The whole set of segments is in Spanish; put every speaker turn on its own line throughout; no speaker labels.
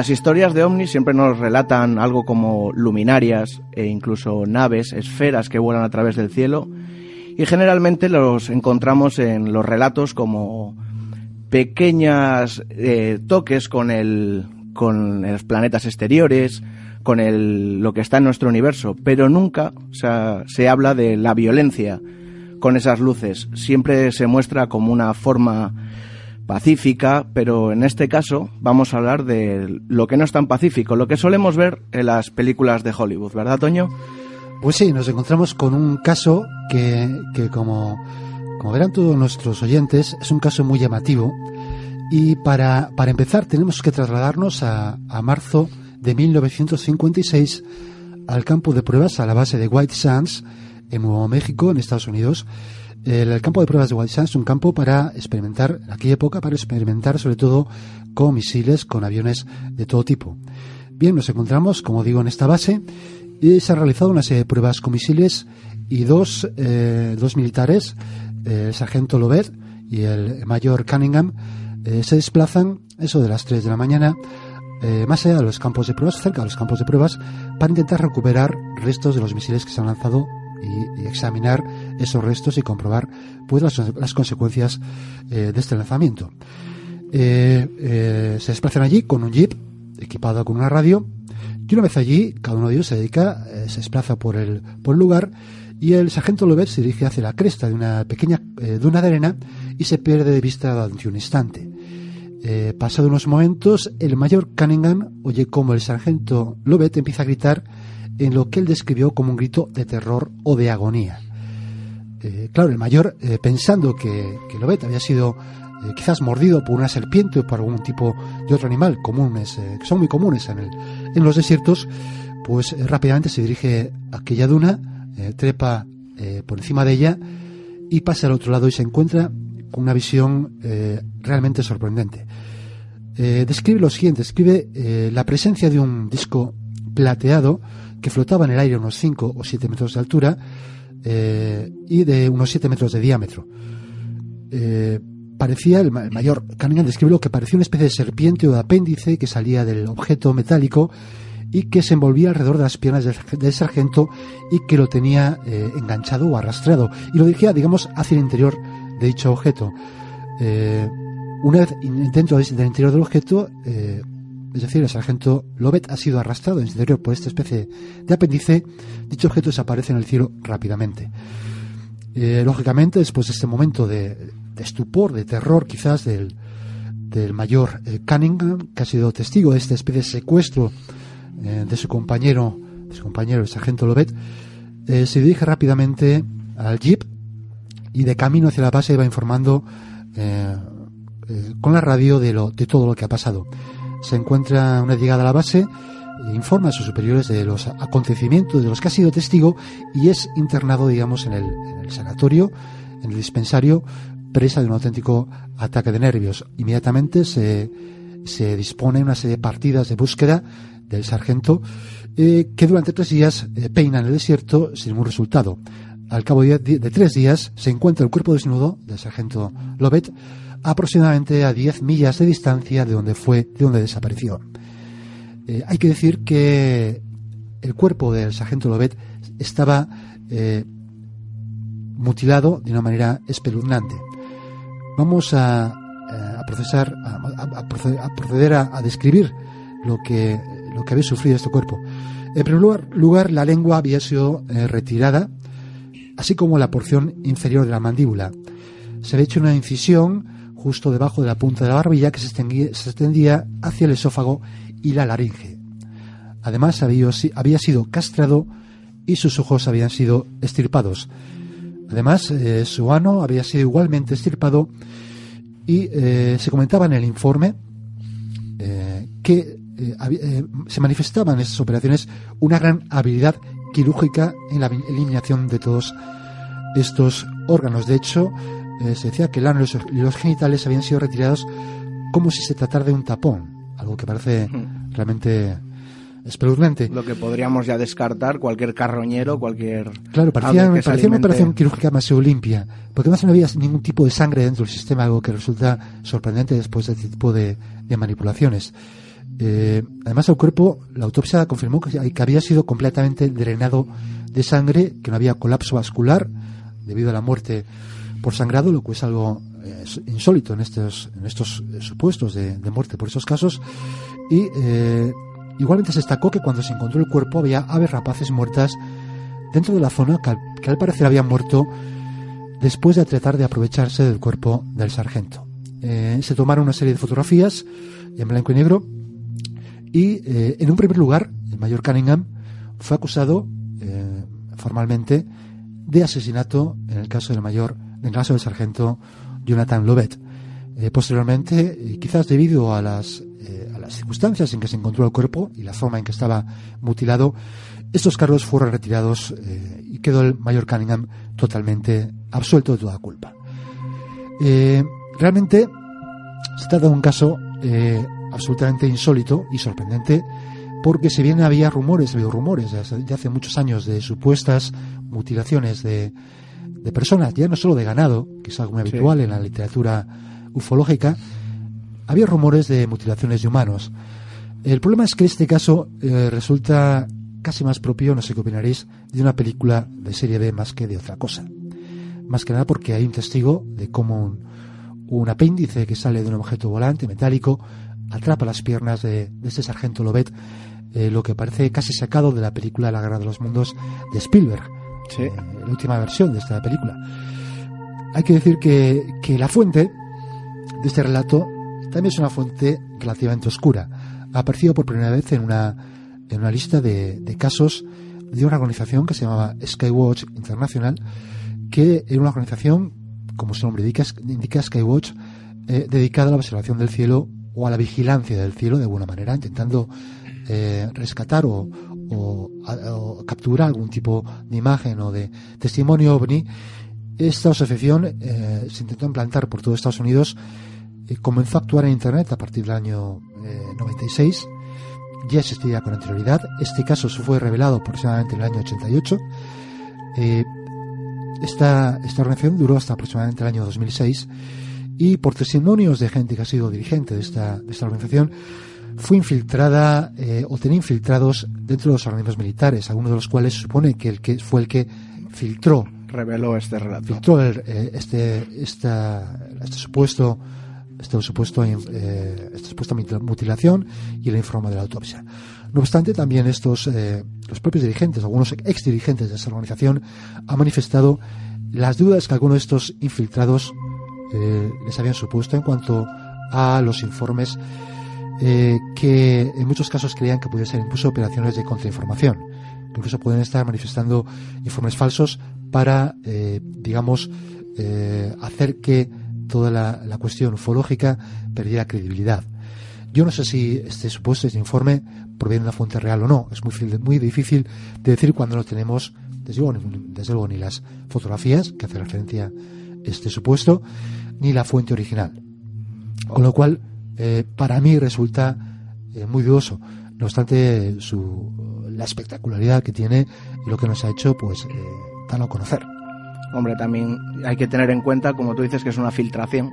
Las historias de ovnis siempre nos relatan algo como luminarias e incluso naves, esferas que vuelan a través del cielo y generalmente los encontramos en los relatos como pequeñas eh, toques con el con los planetas exteriores, con el, lo que está en nuestro universo, pero nunca se habla de la violencia con esas luces. Siempre se muestra como una forma pacífica, pero en este caso vamos a hablar de lo que no es tan pacífico, lo que solemos ver en las películas de Hollywood, ¿verdad, Toño?
Pues sí, nos encontramos con un caso que, que como, como verán todos nuestros oyentes, es un caso muy llamativo. Y para, para empezar tenemos que trasladarnos a, a marzo de 1956 al campo de pruebas a la base de White Sands en Nuevo México, en Estados Unidos, el campo de pruebas de Sands es un campo para experimentar, en aquella época, para experimentar sobre todo con misiles, con aviones de todo tipo. Bien, nos encontramos, como digo, en esta base y se ha realizado una serie de pruebas con misiles y dos, eh, dos militares, eh, el sargento Lobet y el mayor Cunningham, eh, se desplazan, eso de las 3 de la mañana, más allá de los campos de pruebas, cerca de los campos de pruebas, para intentar recuperar restos de los misiles que se han lanzado y, examinar esos restos y comprobar pues las, consecuencias eh, de este lanzamiento. Eh, eh, se desplazan allí con un jeep equipado con una radio y una vez allí cada uno de ellos se dedica, se desplaza por el, por el lugar y el sargento Lover se dirige hacia la cresta de una pequeña duna de arena y se pierde de vista durante un instante. Eh, pasado unos momentos, el mayor Cunningham oye como el sargento Lovett empieza a gritar en lo que él describió como un grito de terror o de agonía. Eh, claro, el mayor, eh, pensando que, que Lobet había sido eh, quizás mordido por una serpiente o por algún tipo de otro animal comunes, que son muy comunes en, el, en los desiertos, pues rápidamente se dirige a aquella duna, trepa por encima de ella y pasa al otro lado y se encuentra con una visión realmente sorprendente. describe lo siguiente, describe la presencia de un disco plateado que flotaba en el aire unos 5 o 7 metros de altura eh, y de unos 7 metros de diámetro. Eh, parecía, el, mayor Cunningham describe lo que parecía una especie de serpiente o de apéndice que salía del objeto metálico y que se envolvía alrededor de las piernas del, sargento y que lo tenía eh, enganchado o arrastrado y lo dirigía, digamos, hacia el interior de dicho objeto. una vez dentro del interior del objeto, es decir, el sargento Lobet ha sido arrastrado en su interior por esta especie de apéndice, dicho objeto desaparece en el cielo rápidamente. Eh, lógicamente, después de este momento de, estupor, de terror quizás del, mayor eh, Cunningham, que ha sido testigo de esta especie de secuestro eh, de su compañero, de su compañero, el sargento Lobet, se dirige rápidamente al jeep y de camino hacia la base va informando con la radio de, lo, de todo lo que ha pasado se encuentra una llegada a la base, informa a sus superiores de los acontecimientos de los que ha sido testigo y es internado, digamos, en el, sanatorio, en el dispensario, presa de un auténtico ataque de nervios. Inmediatamente se, se dispone una serie de partidas de búsqueda del sargento eh, que durante tres días eh, peinan el desierto sin ningún resultado. Al cabo de, de, tres días se encuentra el cuerpo desnudo del sargento Lobet aproximadamente a 10 millas de distancia de donde fue, de donde desapareció. Eh, hay que decir que el cuerpo del sargento Lobet estaba eh, mutilado de una manera espeluznante. Vamos a, eh, a procesar, a, proceder, a, describir lo que, lo que había sufrido este cuerpo. En primer lugar, lugar la lengua había sido retirada, así como la porción inferior de la mandíbula. Se había hecho una incisión justo debajo de la punta de la barbilla que se extendía, hacia el esófago y la laringe. Además había, sido castrado y sus ojos habían sido estirpados. Además, eh, su ano había sido igualmente estirpado y eh, se comentaba en el informe eh, que se manifestaba en estas operaciones una gran habilidad quirúrgica en la eliminación de todos estos órganos. De hecho, se decía que y los genitales habían sido retirados como si se tratara de un tapón, algo que parece realmente espeluznante.
Lo que podríamos ya descartar, cualquier carroñero, cualquier...
Claro, parecía, parecía una operación quirúrgica más limpia, porque además no había ningún tipo de sangre dentro del sistema, algo que resulta sorprendente después de este tipo de, manipulaciones. Eh, además, el cuerpo, la autopsia confirmó que, había sido completamente drenado de sangre, que no había colapso vascular debido a la muerte por sangrado, lo que es algo eh, insólito en estos, en estos supuestos de, muerte por esos casos. Y eh, Igualmente se destacó que cuando se encontró el cuerpo había aves rapaces muertas dentro de la zona que al, parecer habían muerto después de tratar de aprovecharse del cuerpo del sargento. Eh, se tomaron una serie de fotografías en blanco y negro y eh, en un primer lugar el mayor Cunningham fue acusado eh, formalmente de asesinato en el caso del mayor, en caso del sargento Jonathan Lovett. posteriormente, quizás debido a las circunstancias en que se encontró el cuerpo y la forma en que estaba mutilado, estos cargos fueron retirados eh, y quedó el mayor Cunningham totalmente absuelto de toda culpa. Eh, realmente se trata de un caso eh, absolutamente insólito y sorprendente porque si bien había rumores, había rumores de hace, muchos años de supuestas mutilaciones de, personas, ya no solo de ganado, que es algo muy habitual en la literatura ufológica, había rumores de mutilaciones de humanos. El problema es que este caso eh, resulta casi más propio, no sé qué opinaréis, de una película de serie B más que de otra cosa. Más que nada porque hay un testigo de cómo un, apéndice que sale de un objeto volante metálico atrapa las piernas de, este sargento Lobet, eh, lo que parece casi sacado de la película La Guerra de los Mundos de Spielberg, la última versión de esta película. Hay que decir que, que la fuente de este relato también es una fuente relativamente oscura. Ha aparecido por primera vez en una, en una lista de, casos de una organización que se llamaba Skywatch International, que era una organización, como su nombre indica, indica Skywatch, eh, dedicada a la observación del cielo o a la vigilancia del cielo de alguna manera, intentando eh, rescatar o, capturar algún tipo de imagen o de testimonio ovni. Esta asociación eh, se intentó implantar por todo Estados Unidos eh, comenzó a actuar en Internet a partir del año 96. Eh, ya existía con anterioridad. Este caso se fue revelado aproximadamente en el año 88. Eh, esta, esta organización duró hasta aproximadamente el año 2006 y por testimonios de gente que ha sido dirigente de esta, de esta organización, fue infiltrada o tenía infiltrados dentro de los organismos militares, algunos de los cuales se supone que el que fue el que filtró
reveló este relato
filtró este, esta, este supuesto este supuesto, eh, esta supuesta mutilación y el informe de la autopsia. No obstante, también estos, eh, los propios dirigentes, algunos ex dirigentes de esa organización, han manifestado las dudas que algunos de estos infiltrados eh, les habían supuesto en cuanto a los informes eh, que en muchos casos creían que podían ser incluso operaciones de contrainformación, que incluso pueden estar manifestando informes falsos para, eh, digamos, eh, hacer que toda la, cuestión ufológica perdiera credibilidad. Yo no sé si este supuesto, este informe, proviene de una fuente real o no. Es muy, muy difícil de decir cuando no tenemos, desde luego, ni las fotografías que hace referencia este supuesto, ni la fuente original. Con lo cual, eh, para mí resulta eh, muy dudoso. No obstante, su, la espectacularidad que tiene y lo que nos ha hecho, pues, eh, a conocer.
Hombre, también hay que tener en cuenta, como tú dices, que es una filtración.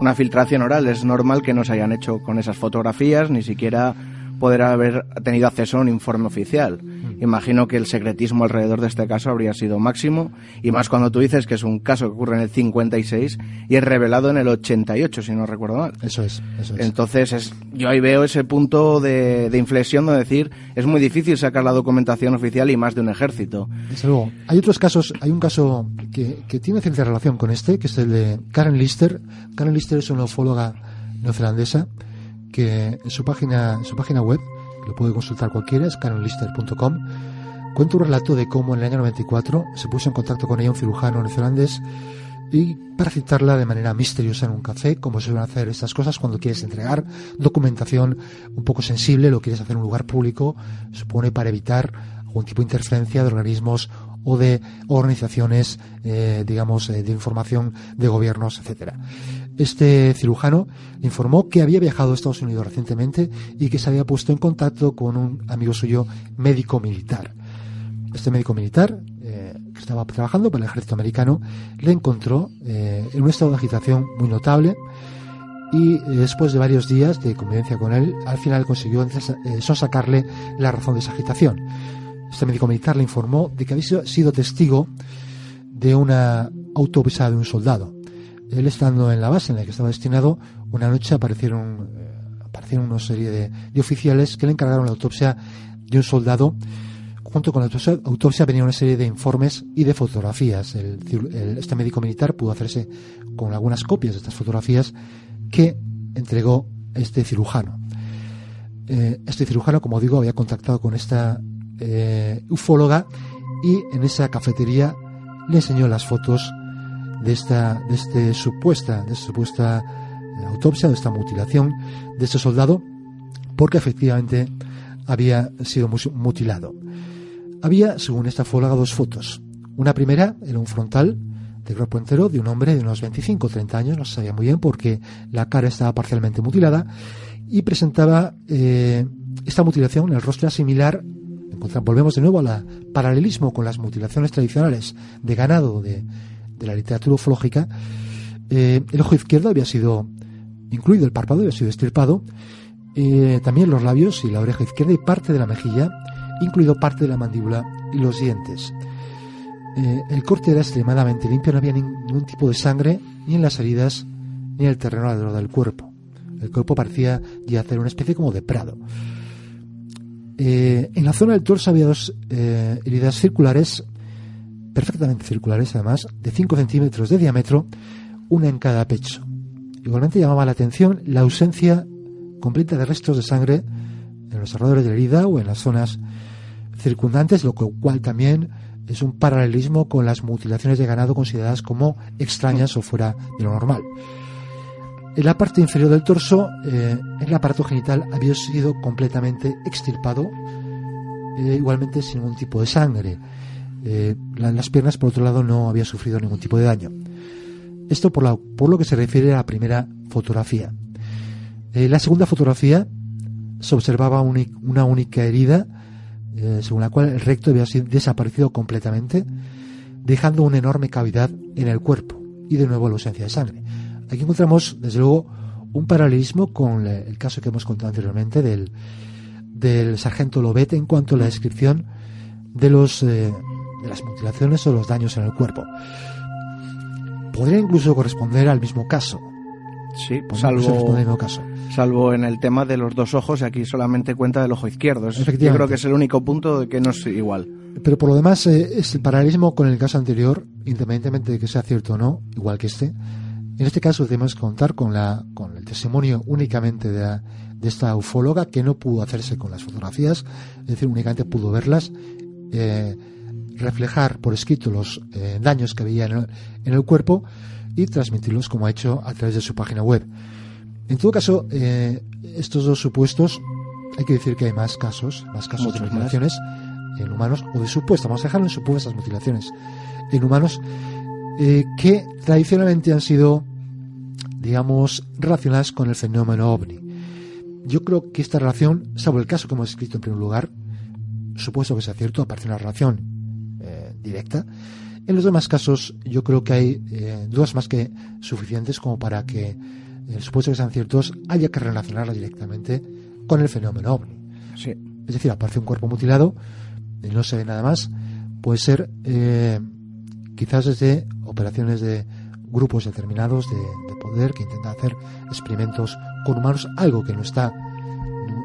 Una filtración oral. Es normal que no se hayan hecho con esas fotografías, ni siquiera poder haber tenido acceso a un informe oficial. Mm. Imagino que el secretismo alrededor de este caso habría sido máximo, y más cuando tú dices que es un caso que ocurre en el 56 y es revelado en el 88, si no recuerdo mal.
Eso es. Eso es.
Entonces, es, yo ahí veo ese punto de, de inflexión de decir, es muy difícil sacar la documentación oficial y más de un ejército.
Desde luego. Hay otros casos, hay un caso que, que tiene cierta relación con este, que es el de Karen Lister. Karen Lister es una ufóloga neozelandesa que en su página, su página web, lo puede consultar cualquiera, es caronlister.com, cuenta un relato de cómo en el año 94 se puso en contacto con ella un cirujano neozelandés y para citarla de manera misteriosa en un café, como suelen hacer estas cosas cuando quieres entregar documentación un poco sensible, lo quieres hacer en un lugar público, supone para evitar algún tipo de interferencia de organismos o de organizaciones, eh, digamos, eh, de información de gobiernos, etcétera. Este cirujano informó que había viajado a Estados Unidos recientemente y que se había puesto en contacto con un amigo suyo médico militar. Este médico militar que estaba trabajando para el ejército americano, le encontró eh, en un estado de agitación muy notable y eh, después de varios días de convivencia con él, al final consiguió eh, sonsacarle la razón de esa agitación. Este médico militar le informó de que había sido testigo de una autopsia de un soldado. Él estando en la base en la que estaba destinado, una noche aparecieron, aparecieron una serie de, de oficiales que le encargaron la autopsia de un soldado junto con la autopsia venía una serie de informes y de fotografías. este médico militar pudo hacerse con algunas copias de estas fotografías que entregó este cirujano. Eh, este cirujano, como digo, había contactado con esta eh, ufóloga y en esa cafetería le enseñó las fotos de esta, de este supuesta, de esta supuesta eh, autopsia, de esta mutilación de este soldado, porque efectivamente había sido mutilado. Había, según esta fóloga, dos fotos. Una primera era un frontal de cuerpo entero de un hombre de unos 25 o 30 años, no se sabía muy bien porque la cara estaba parcialmente mutilada y presentaba eh, esta mutilación, el rostro similar, volvemos de nuevo al paralelismo con las mutilaciones tradicionales de ganado de, la literatura ufológica, eh, el ojo izquierdo había sido incluido, el párpado había sido estirpado, eh, también los labios y la oreja izquierda y parte de la mejilla incluido parte de la mandíbula y los dientes. Eh, el corte era extremadamente limpio, no había ningún tipo de sangre ni en las heridas ni en el terreno alrededor del cuerpo. El cuerpo parecía ya hacer una especie como de prado. En la zona del torso había dos heridas circulares, perfectamente circulares además, de 5 centímetros de diámetro, una en cada pecho. Igualmente llamaba la atención la ausencia completa de restos de sangre en los alrededores de la herida o en las zonas circundantes, lo cual también es un paralelismo con las mutilaciones de ganado consideradas como extrañas o fuera de lo normal. En la parte inferior del torso, eh, el aparato genital había sido completamente extirpado, eh, igualmente sin ningún tipo de sangre. Eh, las piernas, por otro lado, no había sufrido ningún tipo de daño. Esto por, por lo que se refiere a la primera fotografía. la segunda fotografía se observaba una única herida eh, según la cual el recto había desaparecido completamente, dejando una enorme cavidad en el cuerpo y de nuevo la ausencia de sangre. Aquí encontramos, desde luego, un paralelismo con el caso que hemos contado anteriormente del, del sargento Lobet en cuanto a la descripción de, los, eh, de las mutilaciones o los daños en el cuerpo. Podría incluso corresponder al mismo caso.
Sí, salvo, al mismo caso salvo en el tema de los dos ojos, y aquí solamente cuenta del ojo izquierdo. yo creo que es el único punto que no es igual.
Pero por lo demás, eh, es el paralelismo con el caso anterior, independientemente de que sea cierto o no, igual que este. En este caso tenemos que contar con, la, con el testimonio únicamente de, esta ufóloga que no pudo hacerse con las fotografías, es decir, únicamente pudo verlas, eh, reflejar por escrito los eh, daños que veía en el, en el cuerpo y transmitirlos como ha hecho a través de su página web. En todo caso, eh, estos dos supuestos, hay que decir que hay más casos, más casos de mutilaciones en humanos, o de supuestas, vamos a dejarlo en supuestas mutilaciones en humanos, eh, que tradicionalmente han sido, digamos, relacionadas con el fenómeno ovni. Yo creo que esta relación, salvo el caso que hemos escrito en primer lugar, supuesto que sea cierto, aparece una relación directa. En los demás casos, yo creo que hay dudas más que suficientes como para que el supuesto que sean ciertos, haya que relacionarla directamente con el fenómeno ovni.
Sí.
Es decir, aparece un cuerpo mutilado y no se ve nada más. Puede ser eh, quizás desde operaciones de grupos determinados de, poder que intentan hacer experimentos con humanos, algo que no está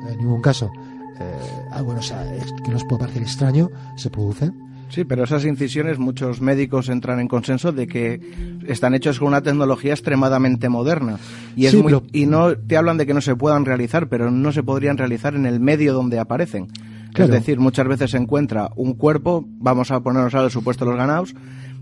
en ningún caso, eh, algo no sea, que nos puede parecer extraño, se produce
Sí, pero esas incisiones muchos médicos entran en consenso de que están hechos con una tecnología extremadamente moderna y es y no te hablan de que no se puedan realizar, pero no se podrían realizar en el medio donde aparecen. Es decir, muchas veces se encuentra un cuerpo, vamos a ponernos al supuesto de los ganados,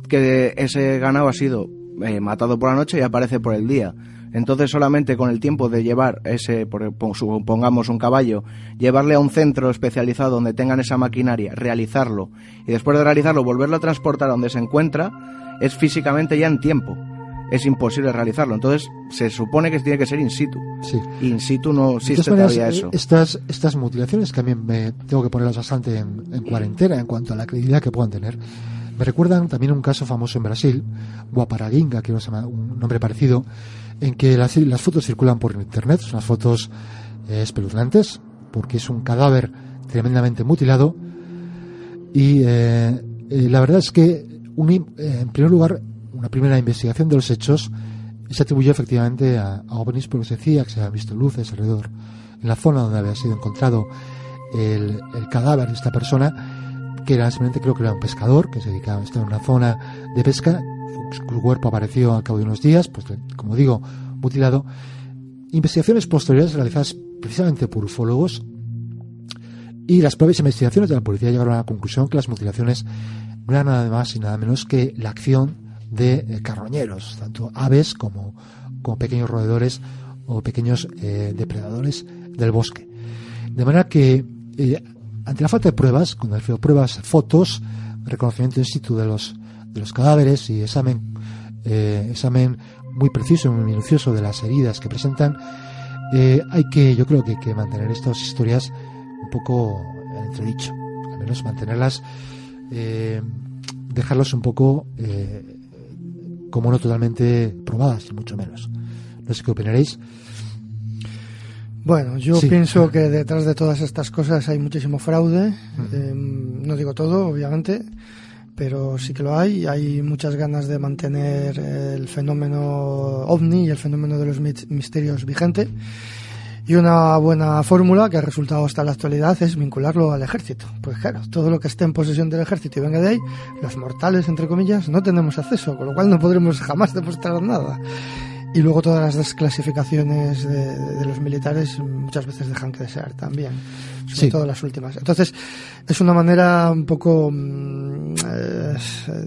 que ese ganado ha sido eh, matado por la noche y aparece por el día. Entonces solamente con el tiempo de llevar ese, supongamos un caballo, llevarle a un centro especializado donde tengan esa maquinaria, realizarlo y después de realizarlo volverlo a transportar a donde se encuentra, es físicamente ya en tiempo. Es imposible realizarlo. Entonces se supone que tiene que ser in situ.
Sí.
In situ no existe todavía eso.
Eh, estas, estas mutilaciones que a mí me tengo que ponerlas bastante en, en cuarentena en cuanto a la credibilidad que puedan tener. Me recuerdan también un caso famoso en Brasil, Guaparaguinga, que es un nombre parecido, en que las, las fotos circulan por internet, son unas fotos eh, espeluznantes, porque es un cadáver tremendamente mutilado. Y eh, eh, la verdad es que, en primer lugar, una primera investigación de los hechos se atribuyó efectivamente a, a porque se decía que se habían visto luces alrededor en la zona donde había sido encontrado el cadáver de esta persona, que era simplemente creo que era un pescador que se dedicaba a estar en una zona de pesca su cuerpo apareció al cabo de unos días, pues como digo, mutilado. Investigaciones posteriores realizadas precisamente por ufólogos y las propias investigaciones de la policía llegaron a la conclusión que las mutilaciones no eran nada más y nada menos que la acción de eh, carroñeros, tanto aves como, como pequeños roedores o pequeños eh, depredadores del bosque. De manera que, eh, ante la falta de pruebas, cuando refiero pruebas, fotos, reconocimiento in situ de los de los cadáveres y examen, eh, examen muy preciso y muy minucioso de las heridas que presentan, eh, hay que, yo creo que hay que mantener estas historias un poco en entredicho, al menos mantenerlas, eh, dejarlas un poco como no totalmente probadas, mucho menos. No sé qué opinaréis.
Bueno, yo pienso que detrás de todas estas cosas hay muchísimo fraude. no digo todo, obviamente pero sí que lo hay. Hay muchas ganas de mantener el fenómeno ovni y el fenómeno de los misterios vigente. Y una buena fórmula que ha resultado hasta la actualidad es vincularlo al ejército. Pues claro, todo lo que esté en posesión del ejército y venga de ahí, los mortales, entre comillas, no tenemos acceso, con lo cual no podremos jamás demostrar nada. Y luego todas las desclasificaciones de, los militares muchas veces dejan que desear también, sobre todo las últimas. Entonces, es una manera un poco, mm, eh,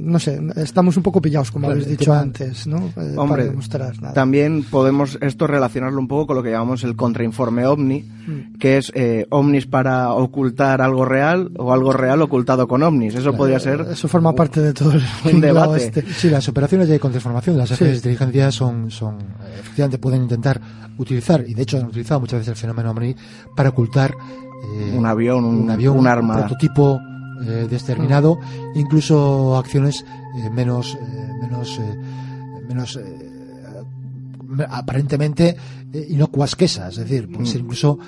no sé, estamos un poco pillados, como habéis dicho antes, ¿no?
Eh, Hombre, demostrar nada. también podemos esto relacionarlo un poco con lo que llamamos el contrainforme ovni, mm. que es eh, ovnis para ocultar algo real o algo real ocultado con ovnis. Eso podría ser...
Eso forma parte de todo el
debate.
Este.
Sí, las operaciones de contrainformación, las agencias de inteligencia son, son efectivamente pueden intentar utilizar, y de hecho han utilizado muchas veces el fenómeno OVNI para ocultar
eh, un avión, un, avión, un arma.
prototipo eh, determinado, incluso acciones eh, menos, menos, menos aparentemente inocuas que esas, es decir, pueden ser mm. incluso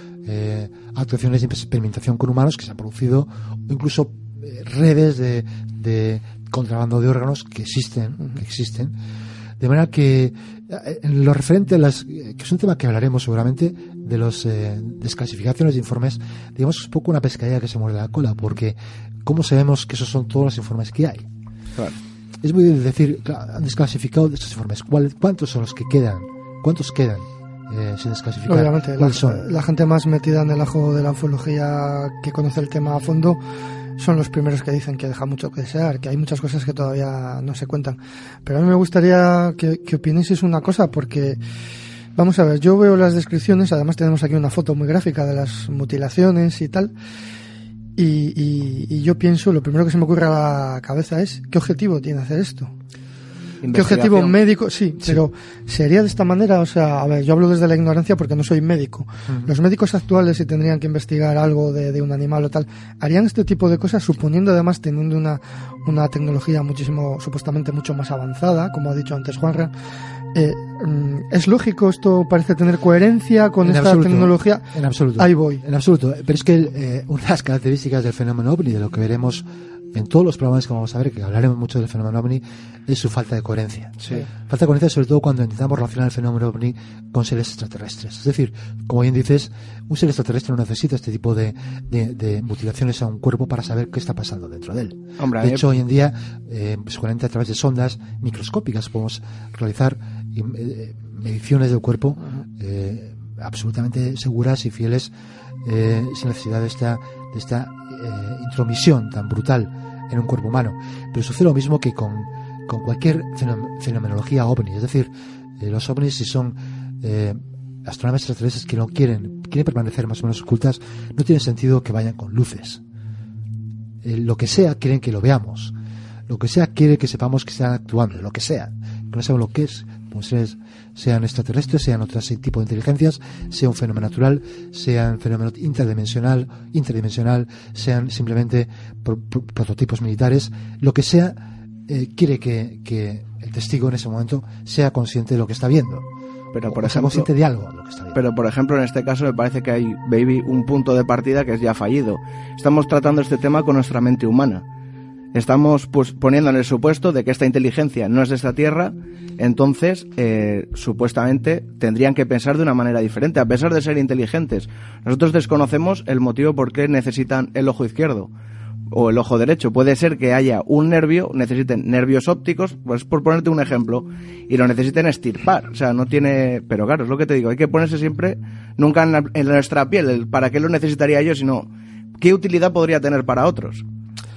actuaciones de experimentación con humanos que se han producido, o incluso redes de, de contrabando de órganos que existen, que existen de manera que eh, en lo referente a las, que es un tema que hablaremos seguramente, de las eh, desclasificaciones de informes, digamos es un poco una pescadilla que se muerde la cola, porque ¿cómo sabemos que esos son todos los informes que hay? Es muy difícil decir, han desclasificado estos informes, ¿cuántos son los que quedan? ¿Cuántos quedan? Eh, sin desclasificar.
Obviamente, la, la, gente más metida en el ajo de la ufología que conoce el tema a fondo son los primeros que dicen que deja mucho que desear, que hay muchas cosas que todavía no se cuentan. Pero a mí me gustaría que, que opinéis una cosa, porque vamos a ver, yo veo las descripciones, además tenemos aquí una foto muy gráfica de las mutilaciones y tal. Y, y, y yo pienso, lo primero que se me ocurre a la cabeza es, ¿qué objetivo tiene hacer esto? ¿Qué objetivo médico? Sí, pero sería de esta manera, o sea, a ver, yo hablo desde la ignorancia porque no soy médico. Los médicos actuales, si tendrían que investigar algo de, de, un animal o tal, harían este tipo de cosas suponiendo además teniendo una, una tecnología muchísimo, supuestamente mucho más avanzada, como ha dicho antes Juanra. Eh, mm, ¿Es lógico esto? ¿Parece tener coherencia con esta tecnología?
En absoluto.
Ahí voy.
En absoluto. Pero es que eh, una de las características del fenómeno OVNI, de lo que veremos en todos los programas que vamos a ver, que hablaremos mucho del fenómeno ovni, es su falta de coherencia. Falta de coherencia sobre todo cuando intentamos relacionar el fenómeno ovni con seres extraterrestres. Es decir, como bien dices, un ser extraterrestre no necesita este tipo de, mutilaciones a un cuerpo para saber qué está pasando dentro de él. de hecho, hoy en día, eh, seguramente a través de sondas microscópicas podemos realizar eh, mediciones del cuerpo eh, absolutamente seguras y fieles sin necesidad de esta, de esta intromisión tan brutal en un cuerpo humano. Pero sucede lo mismo que con, con cualquier fenomenología ovni. Es decir, eh, los ovnis si son eh, astronaves extraterrestres que no quieren, quieren permanecer más o menos ocultas, no tiene sentido que vayan con luces. Eh, lo que sea, quieren que lo veamos. Lo que sea, quiere que sepamos que están actuando. Lo que sea. Que no sabemos lo que es. Pues sean extraterrestres, sean otros tipos de inteligencias, sea un fenómeno natural, sea un fenómeno interdimensional, interdimensional, sean simplemente prototipos militares, lo que sea, eh, quiere que, que, el testigo en ese momento sea consciente de lo que está viendo.
Pero por ejemplo,
consciente de algo
Pero por ejemplo, en este caso me parece que hay, baby, un punto de partida que es ya fallido. Estamos tratando este tema con nuestra mente humana estamos pues, poniendo en el supuesto de que esta inteligencia no es de esta Tierra, entonces eh, supuestamente tendrían que pensar de una manera diferente, a pesar de ser inteligentes. Nosotros desconocemos el motivo por qué necesitan el ojo izquierdo o el ojo derecho. Puede ser que haya un nervio, necesiten nervios ópticos, pues por ponerte un ejemplo, y lo necesiten estirpar. O sea, no tiene. Pero claro, es lo que te digo, hay que ponerse siempre, nunca en, en nuestra piel, para qué lo necesitaría yo, sino qué utilidad podría tener para otros.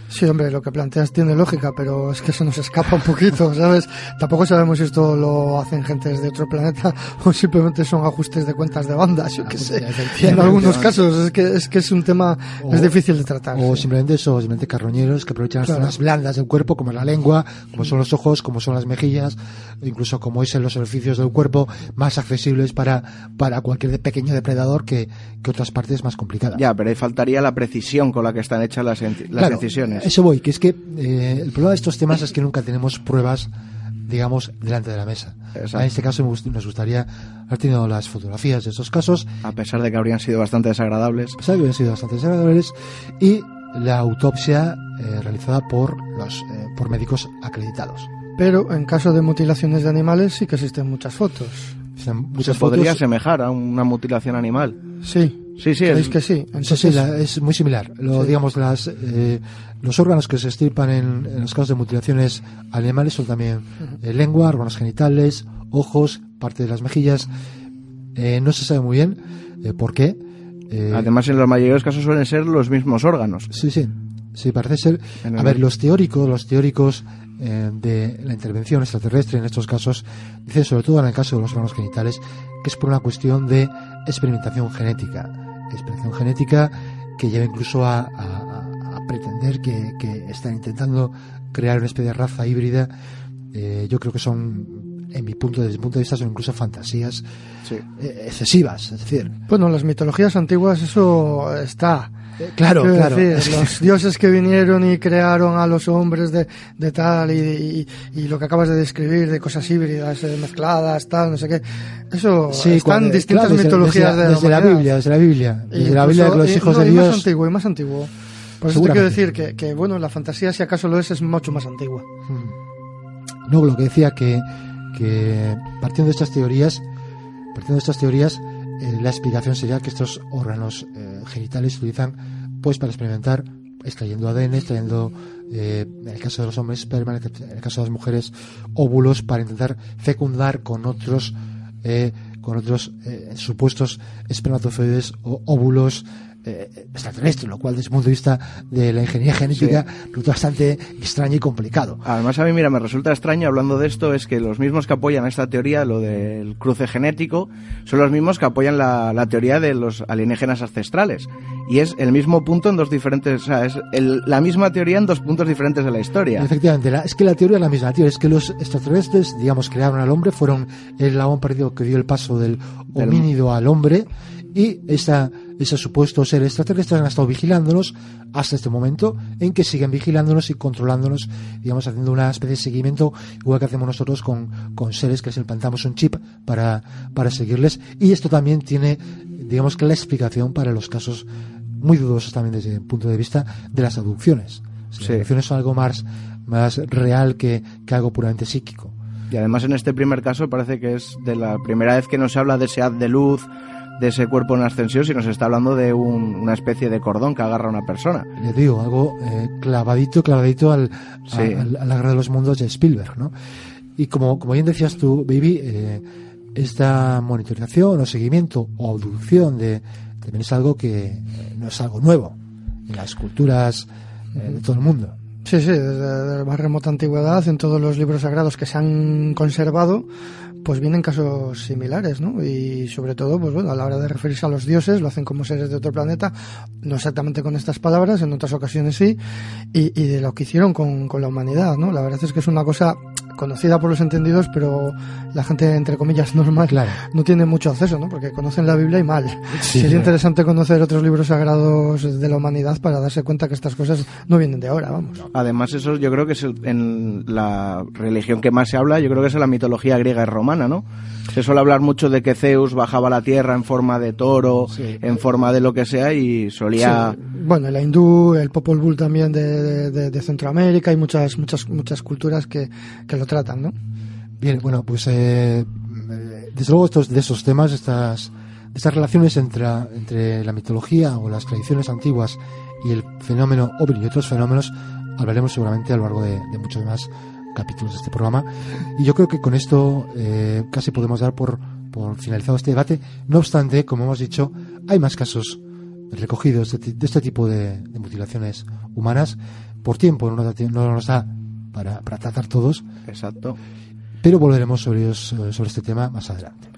Sí, hombre, lo que planteas tiene lógica, pero es que se nos escapa un poquito, ¿sabes? Tampoco sabemos si esto lo hacen gentes de otro planeta o simplemente son ajustes de cuentas de bandas, yo qué sé. En algunos casos es que es que es un tema es difícil de tratar.
O simplemente eso, simplemente carroñeros que aprovechan las zonas blandas del cuerpo, como la lengua, como son los ojos, como son las mejillas, incluso como es en los orificios del cuerpo más accesibles para para cualquier pequeño depredador que, que otras partes más complicadas.
Ya, pero ahí faltaría la precisión con la que están hechas las, las incisiones.
Eso voy, que es que eh, el problema de estos temas es que nunca tenemos pruebas, digamos, delante de la mesa. En este caso nos gustaría haber tenido las fotografías de estos casos.
A pesar de que habrían sido bastante desagradables.
A pesar de que habrían sido bastante desagradables. Y la autopsia eh, realizada por, los, eh, por médicos acreditados.
Pero en caso de mutilaciones de animales sí que existen muchas fotos.
Se podría asemejar a una mutilación animal.
Sí.
Sí, sí,
es que sí.
Entonces, sí, es muy similar. Lo, Digamos, las, eh, los órganos que se estirpan en, los casos de mutilaciones animales son también eh, lengua, órganos genitales, ojos, parte de las mejillas. Eh, no se sabe muy bien por qué.
Además, en los mayores casos suelen ser los mismos órganos.
Sí, sí. Sí, parece ser. A ver, los teóricos, los teóricos de la intervención extraterrestre en estos casos dicen, sobre todo en el caso de los órganos genitales, que es por una cuestión de experimentación genética expresión genética que lleva incluso a, pretender que, están intentando crear una especie de raza híbrida. Eh, yo creo que son, en mi punto, desde mi punto de vista, son incluso fantasías eh, excesivas. Es decir,
bueno, las mitologías antiguas eso está
Claro, claro.
los dioses que vinieron y crearon a los hombres de, de tal y, y, lo que acabas de describir de cosas híbridas, eh, mezcladas, tal, no sé qué. Eso sí, están distintas mitologías
desde, la, Biblia, desde la Biblia. Desde la Biblia de los hijos de Dios.
más antiguo, y más antiguo. Por eso te quiero decir que, que, bueno, la fantasía, si acaso lo es, es mucho más antigua.
Hmm. No, lo que decía que, que partiendo de estas teorías, partiendo de estas teorías, eh, la explicación sería que estos órganos eh, genitales se utilizan pues para experimentar extrayendo ADN, extrayendo, eh, en el caso de los hombres, esperma, en el caso de las mujeres, óvulos para intentar fecundar con otros, con otros supuestos espermatozoides o óvulos eh, extraterrestre, lo cual desde el punto de vista de la ingeniería genética resulta bastante extraño y complicado.
Además a mí, mira, me resulta extraño hablando de esto, es que los mismos que apoyan esta teoría, lo del cruce genético, son los mismos que apoyan la, teoría de los alienígenas ancestrales. Y es el mismo punto en dos diferentes, o sea, es la misma teoría en dos puntos diferentes de la historia.
Efectivamente, es que la teoría es la misma. La teoría es que los extraterrestres, digamos, crearon al hombre, fueron el eslabón perdido que dio el paso del homínido al hombre y esa, ese supuesto ser extraterrestres han estado vigilándonos hasta este momento en que siguen vigilándonos y controlándonos, digamos, haciendo una especie de seguimiento, igual que hacemos nosotros con, con seres que les implantamos un chip para, para seguirles. Y esto también tiene, digamos, que la explicación para los casos muy dudosos también desde el punto de vista de las abducciones. Las abducciones son algo más, más real que, que algo puramente psíquico.
Y además en este primer caso parece que es de la primera vez que nos habla de ese haz de luz, de ese cuerpo en ascensión, si nos está hablando de una especie de cordón que agarra a una persona.
Le digo, algo eh, clavadito, clavadito al, a, la guerra de los mundos de Spielberg, ¿no? Y como, como bien decías tú, Baby, eh, esta monitorización o seguimiento o abducción de, también es algo que eh, no es algo nuevo en las culturas de todo el mundo.
Sí, sí, desde la más remota antigüedad, en todos los libros sagrados que se han conservado, pues vienen casos similares, ¿no? Y sobre todo, pues bueno, a la hora de referirse a los dioses, lo hacen como seres de otro planeta, no exactamente con estas palabras, en otras ocasiones sí, y, y de lo que hicieron con, con la humanidad, ¿no? La verdad es que es una cosa conocida por los entendidos, pero la gente, entre comillas, normal,
Claro.
no tiene mucho acceso, ¿no? Porque conocen la Biblia y mal.
Sí,
Sí, es
claro.
interesante conocer otros libros sagrados de la humanidad para darse cuenta que estas cosas no vienen de ahora, vamos.
Además, eso yo creo que es el- en la religión que más se habla, yo creo que es en la mitología griega y romana, ¿no? Se suele hablar mucho de que Zeus bajaba a la tierra en forma de toro, en forma de lo que sea, y solía...
Sí, Bueno, la hindú, el Popol Vuh también de, de- de Centroamérica, hay muchas, muchas, muchas culturas que, que lo tratan, ¿no?
Bien, bueno, pues eh, eh, desde luego estos, de esos temas, estas, estas relaciones entre, entre la mitología o las tradiciones antiguas y el fenómeno ovni y otros fenómenos, hablaremos seguramente a lo largo de, muchos más capítulos de este programa. Y yo creo que con esto eh, casi podemos dar por, por finalizado este debate. No obstante, como hemos dicho, hay más casos recogidos de, de este tipo de, mutilaciones humanas. Por tiempo no nos da, no nos da para, para tratar todos,
Exacto.
pero volveremos sobre, ellos, sobre este tema más adelante.